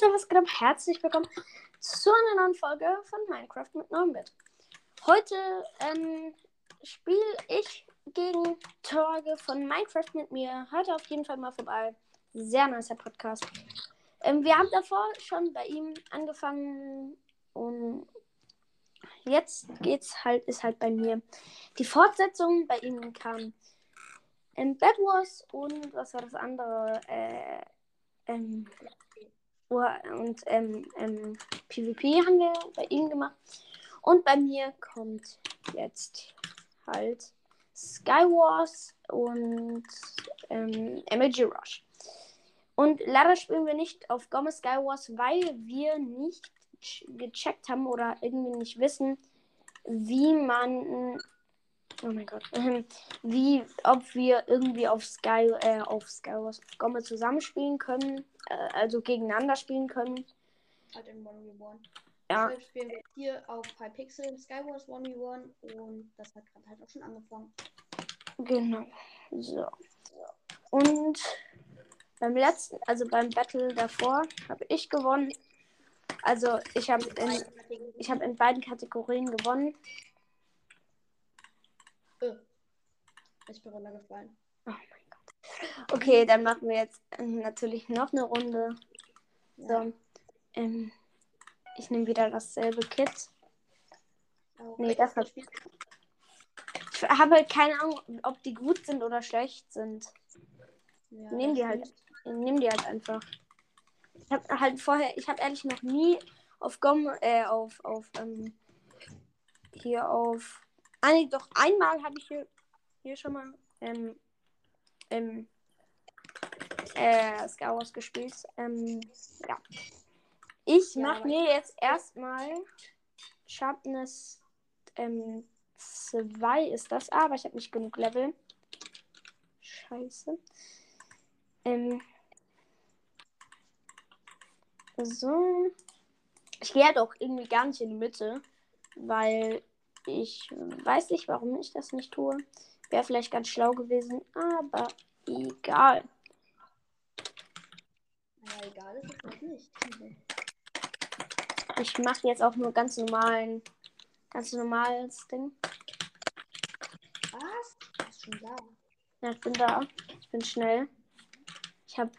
Leute, was geht ab? Herzlich willkommen zu einer neuen Folge von Minecraft mit neuem Bett. Heute ähm, spiele ich gegen Torge von Minecraft mit mir. Hört auf jeden Fall mal vorbei. Sehr nicer Podcast. Ähm, wir haben davor schon bei ihm angefangen und jetzt geht's halt, ist halt bei mir. Die Fortsetzung bei ihm kam in Bed Wars und was war das andere? Äh, ähm, und ähm, ähm, PvP haben wir bei ihm gemacht. Und bei mir kommt jetzt halt Skywars und ähm, MLG Rush. Und leider spielen wir nicht auf Gomez Skywars, weil wir nicht gecheckt haben oder irgendwie nicht wissen, wie man Oh mein Gott. Ähm, wie, ob wir irgendwie auf Sky, äh, auf Skywars Gomme zusammenspielen können. Äh, also gegeneinander spielen können. Halt in 1v1. Ja. Deshalb spielen wir hier auf Hypixel in Skywars 1v1 und das hat gerade halt auch schon angefangen. Genau. So. Und beim letzten, also beim Battle davor, habe ich gewonnen. Also ich habe in, ich hab in beiden Kategorien gewonnen. Äh, ich bin runtergefallen. Oh mein Gott. Okay, dann machen wir jetzt äh, natürlich noch eine Runde. Ja. So. Ähm, ich nehme wieder dasselbe Kit. Auch Nee, das hat-. Ich habe halt keine Ahnung, ob die gut sind oder schlecht sind. Ja, Nehmen die halt. stimmt. Ich nehme die halt einfach. Ich habe halt vorher, ich habe ehrlich noch nie auf Gom, äh, auf, auf, ähm, hier auf. Ah, nee, doch einmal habe ich hier, hier schon mal, ähm, ähm, äh, Skywars gespielt. Ähm, ja. Ich Ja, mache mir jetzt erstmal Sharpness, ähm, 2 ist das, aber ich habe nicht genug Level. Scheiße. Ähm, so. Ich gehe halt auch irgendwie gar nicht in die Mitte, weil ich weiß nicht, warum ich das nicht tue. Wäre vielleicht ganz schlau gewesen, aber egal. Naja, egal ist es noch nicht. Ich mache jetzt auch nur ganz normalen, ganz normales Ding. Was? Du bist schon da. Ja, ich bin da. Ich bin schnell. Ich habe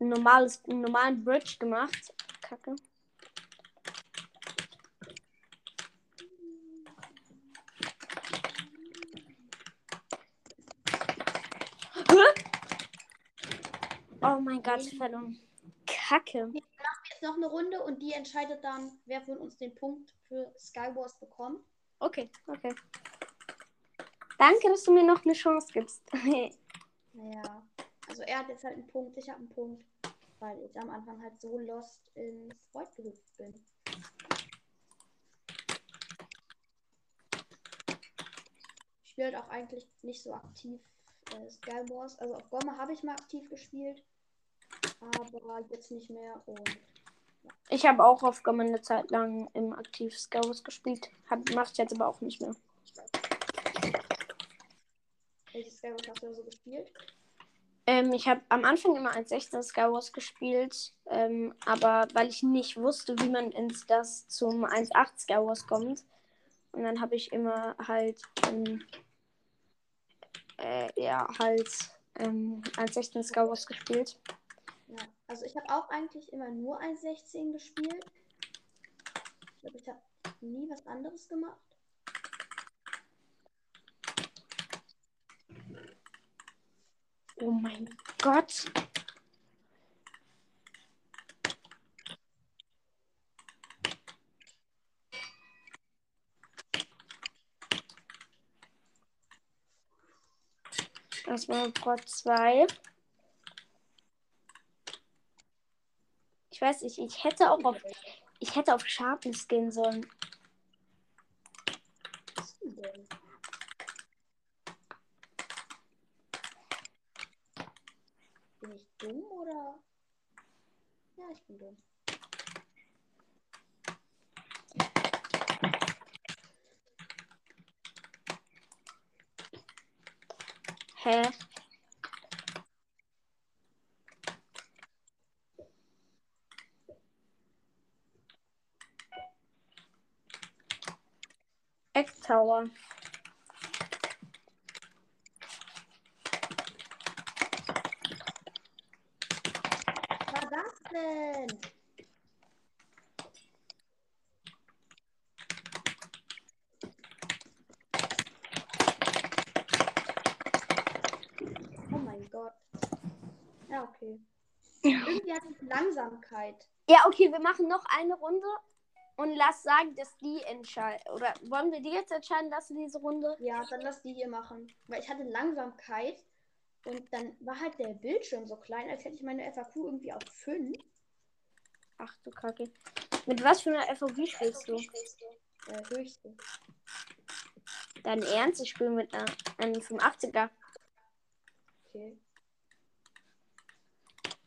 ein normales, einen normalen Bridge gemacht. Kacke. Mein Gott, verloren. Kacke. Jetzt noch eine Runde und die entscheidet dann, wer von uns den Punkt für Skywars bekommt. Okay, okay. Danke, dass du mir noch eine Chance gibst. Naja, also er hat jetzt halt einen Punkt, ich habe einen Punkt, weil ich am Anfang halt so lost ins Void gehüpft bin. Ich spiele halt auch eigentlich nicht so aktiv äh, Skywars. Also auf Gomme habe ich mal aktiv gespielt, aber jetzt nicht mehr und Ich habe auch auf Gomme eine Zeit lang im Aktiv Scouts gespielt. Hab, mach ich jetzt aber auch nicht mehr. welches Skywars hast du da so gespielt? Ähm, ich habe am Anfang immer 1.16 Skywars gespielt, ähm, aber weil ich nicht wusste, wie man ins das zum 1.8 Skywars kommt. Und dann habe ich immer halt, ähm, äh, ja, halt ähm, 1.16 Skywars gespielt. Also ich habe auch eigentlich immer nur 1.16 gespielt. Ich glaube, ich habe nie was anderes gemacht. Oh mein Gott. Das war Prot 2. Ich weiß nicht, ich hätte auch auf, ich hätte auf Sharpness gehen sollen. Was denn? Bin ich dumm oder? Ja, ich bin dumm. Hä? Egg Tower. Was war das denn? Oh mein Gott. Ja, okay. Irgendwie hat es Langsamkeit. Ja, okay, wir machen noch eine Runde und lass sagen, dass die entscheiden. Oder wollen wir die jetzt entscheiden, dass du diese Runde? Ja, dann lass die hier machen. Weil ich hatte Langsamkeit und dann war halt der Bildschirm so klein, als hätte ich meine FAQ irgendwie auf 5. Ach du Kacke. Mit was für einer FOV spielst du? Äh, höchste. Dein Ernst? Ich spiele mit einer, einem 85er. Okay.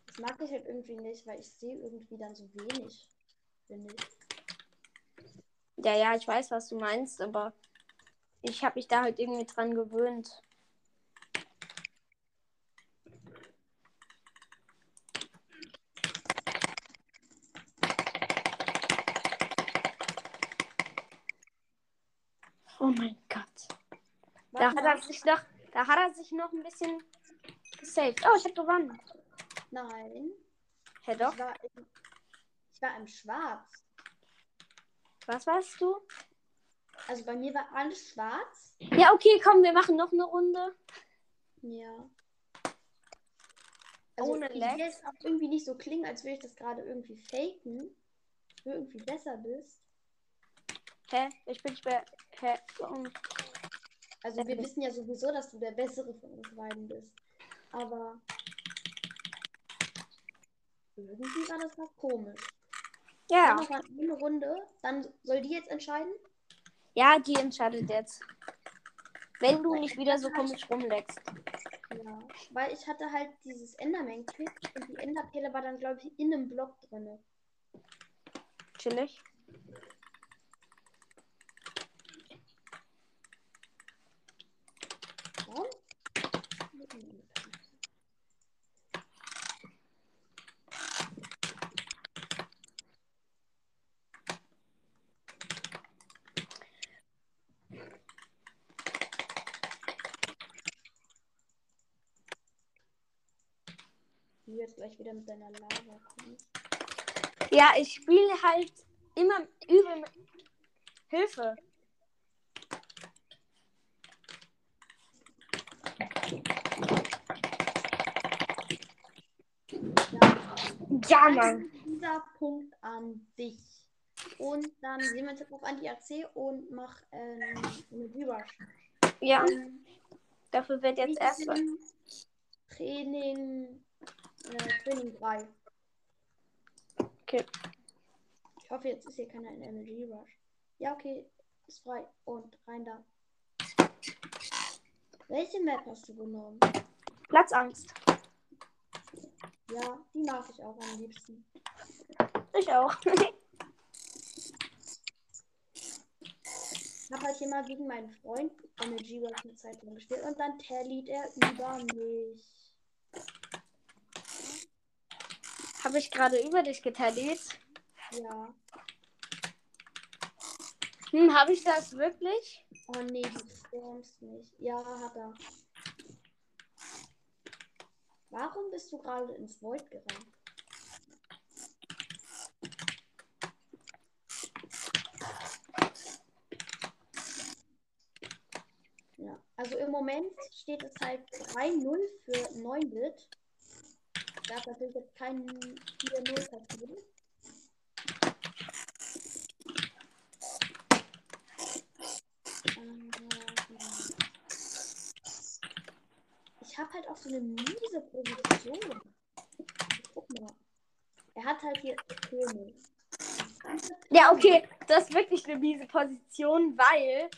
Das mag ich halt irgendwie nicht, weil ich sehe irgendwie dann so wenig, finde ich. Ja, ja, ich weiß, was du meinst, aber ich habe mich da halt irgendwie dran gewöhnt. Oh mein Gott. Da hat er sich noch, da hat er sich noch ein bisschen gesaved. Oh, ich habe gewonnen. Nein. Hä, doch? Ich war, im, ich war im Schwarz. Was warst du? Also bei mir war alles schwarz. Ja, okay, komm, wir machen noch eine Runde. Ja. Also Ohne ich Lag? will jetzt auch irgendwie nicht so klingen, als würde ich das gerade irgendwie faken. Du irgendwie besser bist. Hä? Ich bin nicht mehr. Hä? Warum? Also wir wissen ja sowieso, dass du der Bessere von uns beiden bist. Aber irgendwie war das noch komisch. Ja. Noch eine Runde. Dann soll die jetzt entscheiden? Ja, die entscheidet jetzt. Wenn du nicht wieder so komisch rumleckst. Ja. Weil ich hatte halt dieses Enderman-Kit und die Enderpelle war dann, glaube ich, in einem Block drin. Chillig. Warum? Du jetzt gleich wieder mit deiner Lava kommst. Ja, ich spiele halt immer übel mit Hilfe. Ja, Mann. Dieser Punkt an dich. Und dann sehen wir uns jetzt an die AC und mach ähm, eine Rerush. Ja. Dafür wird jetzt erstmal. Training, äh, Training 3. Okay. Ich hoffe, jetzt ist hier keiner in Energy Rush. Ja, okay, ist frei. Und rein da. Welche Map hast du genommen? Platzangst. Ja, die mag ich auch am liebsten. Ich auch. Ich habe halt hier mal gegen meinen Freund Energy Rush eine Zeit lang gespielt und dann tallied er über mich. Habe ich gerade über dich geteilt? Ja. Hm, habe ich das wirklich? Oh nee, du stormst nicht. Ja, hat er. Warum bist du gerade ins Void gerannt? Ja, also im Moment steht es halt 3-0 für 9-Bit. Da ist natürlich jetzt kein 4-0 passiert. Ähm, Ich habe halt auch so eine miese Position. Guck mal. Er hat halt hier König. Ja, okay. Das ist wirklich eine miese Position, weil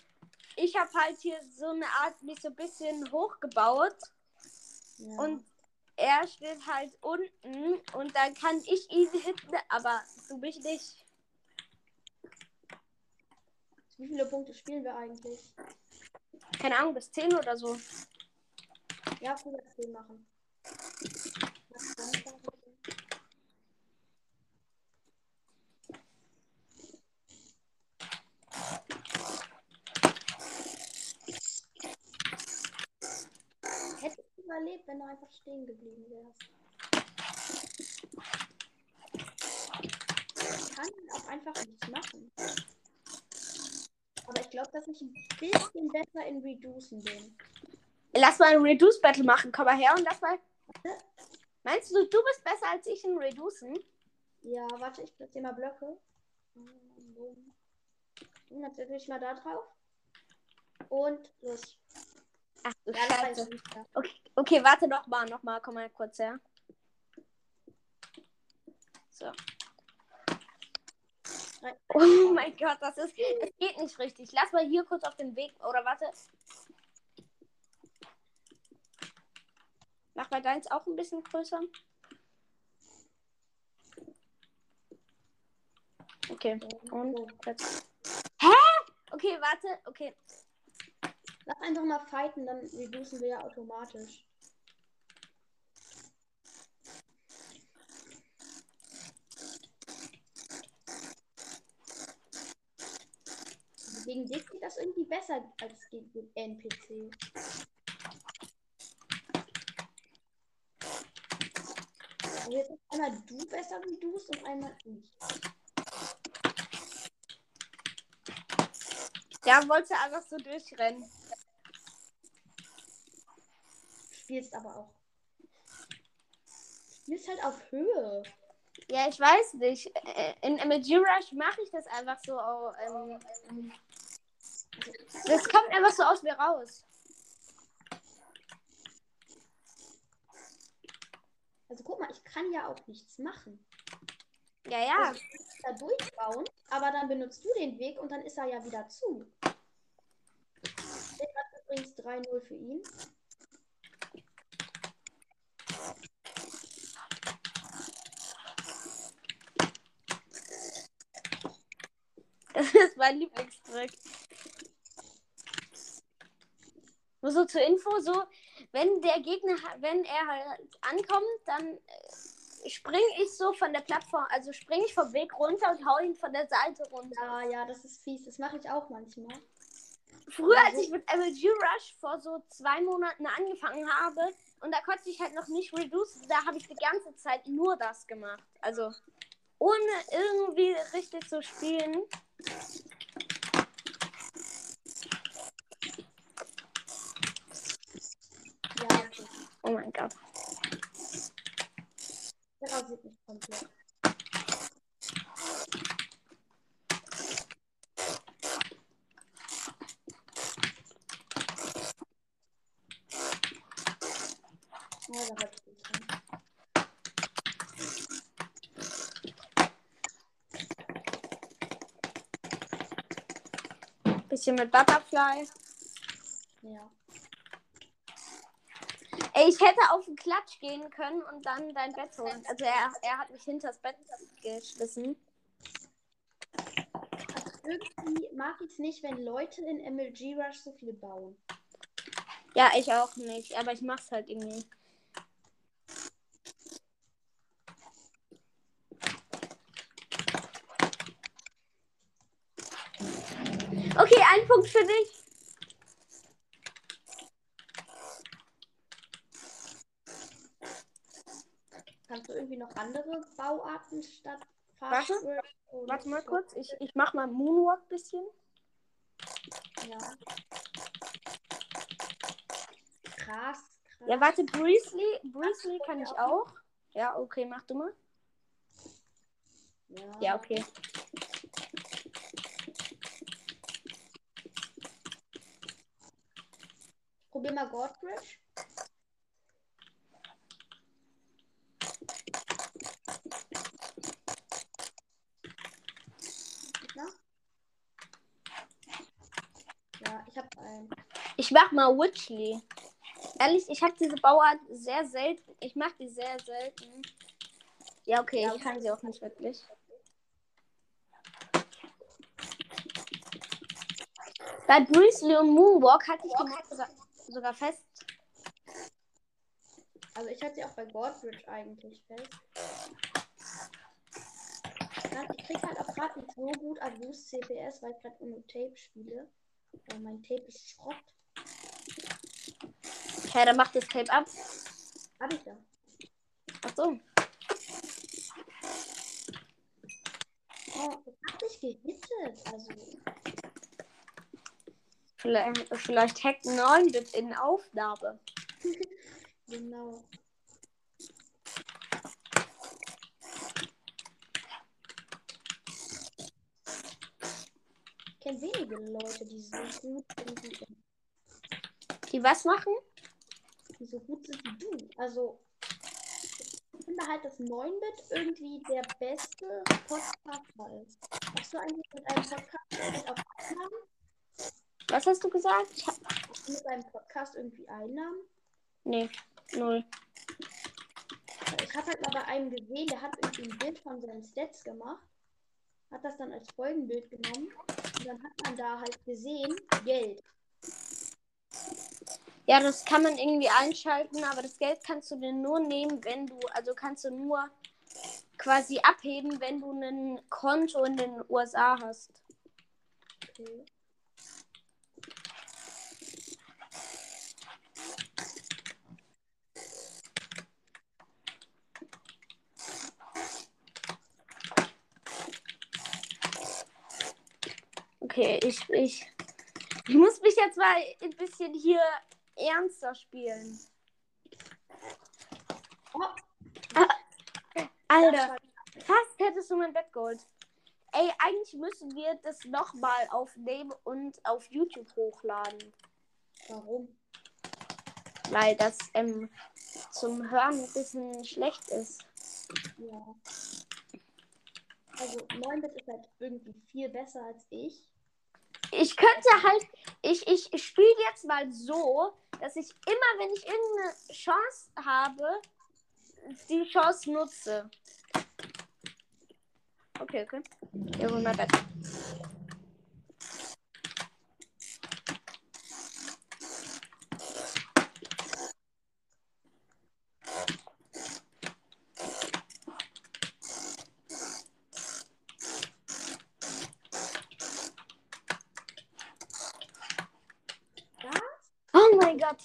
ich habe halt hier so eine Art mich so ein bisschen hochgebaut Ja. und er steht halt unten und dann kann ich easy hitten, aber du mich nicht. Wie viele Punkte spielen wir eigentlich? Keine Ahnung, bis 10 oder so. Ja, cool, das wir machen. Was kommt da bitte? Überlebt, wenn du einfach stehen geblieben wärst. Ich kann auch einfach nichts machen. Aber ich glaube, dass ich ein bisschen besser in Reducen bin. Lass mal ein Reduce Battle machen. Komm mal her und lass mal. Meinst du, du bist besser als ich in Reducen? Ja, warte, ich platziere mal Blöcke. Und dann setze ich mal da drauf. Und los. Ach du Scheiße. Okay, okay, warte noch mal, noch mal. Komm mal kurz her. So. Oh mein Gott, das ist. Es geht nicht richtig. Lass mal hier kurz auf den Weg. Oder warte. Mach mal deins auch ein bisschen größer. Okay. Und jetzt. Hä? Okay, warte. Okay. Lass einfach mal fighten, dann reducen wir ja automatisch. Gegen dich geht das irgendwie besser als gegen den NPC. Also jetzt ist einmal du besser wie du und einmal ich. Ja, wollte einfach so durchrennen. Du spielst aber auch. Du spielst halt auf Höhe. Ja, ich weiß nicht. Äh, In MLG Rush mache ich das einfach so. Ähm, ähm, das kommt einfach so aus mir raus. Also guck mal, ich kann ja auch nichts machen. Ja, ja. Also, ich kann da durchbauen, aber dann benutzt du den Weg und dann ist er ja wieder zu. Steht grad übrigens 3-0 für ihn. Das ist mein Lieblingstrick. Nur so zur Info, so, wenn der Gegner, wenn er halt ankommt, dann äh, springe ich so von der Plattform, also springe ich vom Weg runter und hau ihn von der Seite runter. Ja, ja, das ist fies. Das mache ich auch manchmal. Früher, als ich mit MLG Rush vor so zwei Monaten angefangen habe, und da konnte ich halt noch nicht reduce, da habe ich die ganze Zeit nur das gemacht. Also, ohne irgendwie richtig zu spielen. Oh mein Gott. Der rasiert mich komplett. Bisschen mit Butterfly. Ja. Ey, ich hätte auf den Klatsch gehen können und dann dein Bett holen. Also er, er hat mich hinters Bett geschmissen. Irgendwie mag ich es nicht, wenn Leute in MLG Rush so viel bauen. Ja, ich auch nicht, aber ich mach's halt irgendwie. Okay, ein Punkt für dich. Kannst du irgendwie noch andere Bauarten statt Warte, Warte mal kurz, ich, ich mach mal Moonwalk bisschen. Ja. Krass, krass. Ja, warte, Breesley, Breesley kann ich auch. Ja, okay, mach du mal. Ja. Ja, okay. Probier mal Godbridge. Na? Ja, ich hab einen. Ich mach mal Witchley. Ehrlich, ich habe diese Bauart sehr selten. Ich mach die sehr selten. Ja, okay, Ja, ich kann sie auch nicht wirklich. Bei Breesley und Moonwalk hatte ich die Mod sogar, fest. Also ich hatte sie auch bei Godbridge eigentlich fest. Ich krieg halt auch gerade nicht so gut Abuse CPS, weil ich gerade nur Tape spiele. Weil mein Tape ist Schrott. Ja, dann macht das Tape ab. Hab ich da. Ach so. Oh, das hat sich gehittet. Also, Vielleicht, vielleicht hackt 9-Bit in Aufnahme. genau. Ich kenne wenige Leute, die so gut sind. Die was machen? die so gut sind wie du. Also, ich finde halt, dass 9-Bit irgendwie der beste Podcaster ist. Hast du eigentlich mit einem Podcast auf? Was hast du gesagt? Ich hab... Hast du mit einem Podcast irgendwie Einnahmen? Nee, null. Ich habe halt mal bei einem gesehen, der hat irgendwie ein Bild von seinen Stats gemacht, hat das dann als Folgenbild genommen und dann hat man da halt gesehen, Geld. Ja, das kann man irgendwie einschalten, aber das Geld kannst du dir nur nehmen, wenn du, also kannst du nur quasi abheben, wenn du ein Konto in den USA hast. Okay. Okay, ich, ich, ich muss mich jetzt mal ein bisschen hier ernster spielen. Oh, Alter, fast hättest du mein Bettgold. Ey, eigentlich müssen wir das nochmal aufnehmen und auf YouTube hochladen. warum? Weil das ähm, zum Hören ein bisschen schlecht ist. Ja. Also 9-Bit ist halt irgendwie viel besser als ich. Ich könnte halt, ich, ich spiele jetzt mal so, dass ich immer, wenn ich irgendeine Chance habe, die Chance nutze. Okay, okay. Hier hol mein Bett. Was? Oh mein Gott.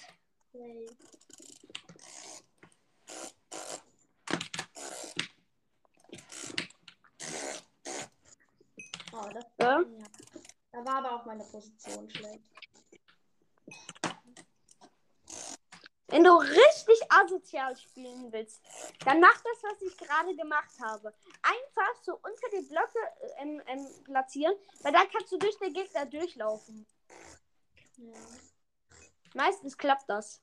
Oh, das Ja? Da war aber auch meine Position schlecht. Wenn du richtig asozial spielen willst, dann mach das, was ich gerade gemacht habe. Einfach so unter die Blöcke äh, ähm, ähm, platzieren, weil dann kannst du durch den Gegner durchlaufen. Ja. Meistens klappt das.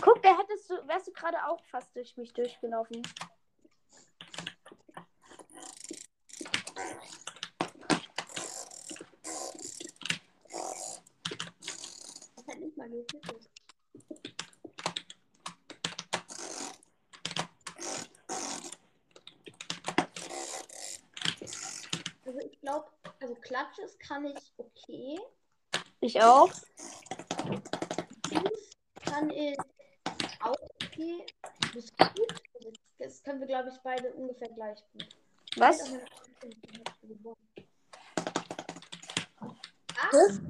Guck, da hättest du, wärst du gerade auch fast durch mich durchgelaufen. Das hat nicht mal gehittet. Also ich glaube, Klatsches kann ich okay. Ich auch. Fuß kann ich auch okay. Das ist gut. Das können wir, glaube ich, beide ungefähr gleich gut. Was? Auch meine- Hast du.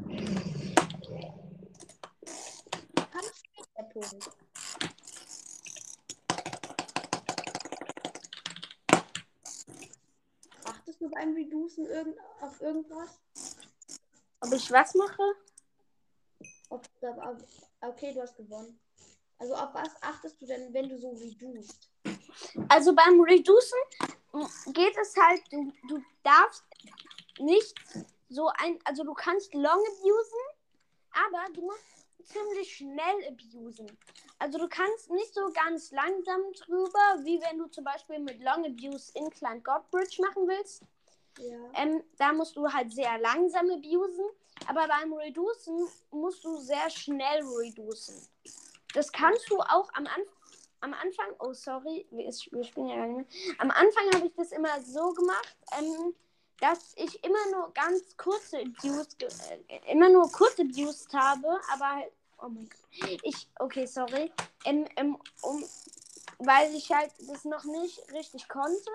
Was? Der Punkt. Beim Reducen irgend auf irgendwas? Ob ich was mache? Ob, okay, du hast gewonnen. Also auf was achtest du denn, wenn du so reduced? Also beim Reducen geht es halt, du, du darfst nicht so ein, also du kannst long abusen, aber du musst ziemlich schnell abusen. Also du kannst nicht so ganz langsam drüber, wie wenn du zum Beispiel mit Long Abuse Incline God Bridge machen willst. Ja. Ähm, da musst du halt sehr langsam abusen, aber beim Reducen musst du sehr schnell reducen. Das kannst du auch am, An am Anfang, oh sorry, wir, spielen ja gar nicht mehr. Am Anfang habe ich das immer so gemacht, ähm, dass ich immer nur ganz kurze Abuse, äh, immer nur kurze abused habe, aber halt, oh mein Gott. Ich, okay, sorry. Ähm, ähm, um, weil ich halt das noch nicht richtig konnte.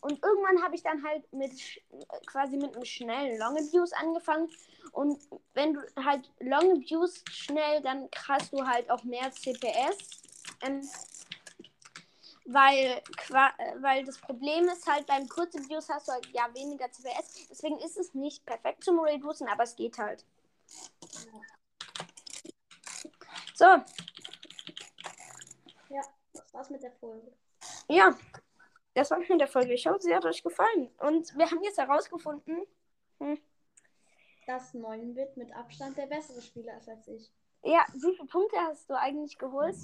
Und irgendwann habe ich dann halt mit quasi mit einem schnellen Long Abuse angefangen. Und wenn du halt Long Abuse schnell, dann hast du halt auch mehr CPS. Ähm, weil, weil das Problem ist halt, beim kurzen Views hast du halt ja weniger CPS. Deswegen ist es nicht perfekt zum Reducen, aber es geht halt. So. Ja, das war's mit der Folge. Ja, das war's mit der Folge. Ich hoffe, sie hat euch gefallen. Und wir haben jetzt herausgefunden, hm, dass 9-Bit mit Abstand der bessere Spieler ist als ich. Ja, wie viele Punkte hast du eigentlich geholt?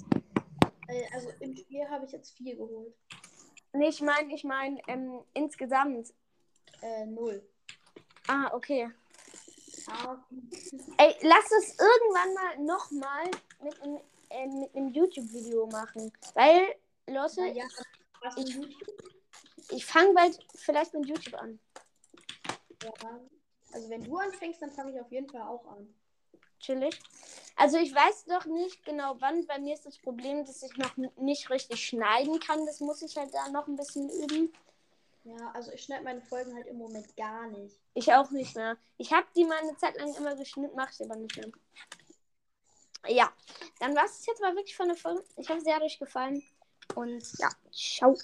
Äh, also im Spiel habe ich jetzt vier geholt. Nee, ich meine, ich meine ähm, insgesamt. Äh, null. Ah, okay. Ah, Ey, lass es irgendwann mal nochmal mit einem äh, mit einem YouTube-Video machen. Weil, Lotte, ja, ich, YouTube? Ich fange bald vielleicht mit YouTube an. Ja. Also wenn du anfängst, dann fange ich auf jeden Fall auch an. Chillig. Also ich weiß doch nicht genau wann. Bei mir ist das Problem, dass ich noch nicht richtig schneiden kann. Das muss ich halt da noch ein bisschen üben. Ja, also ich schneide meine Folgen halt im Moment gar nicht. Ich auch nicht mehr. Ich habe die mal eine Zeit lang immer geschnitten, mache ich aber nicht mehr. Ja, dann war es jetzt mal wirklich von der Folge. Ich hoffe, sie hat euch gefallen. Und ja, ciao.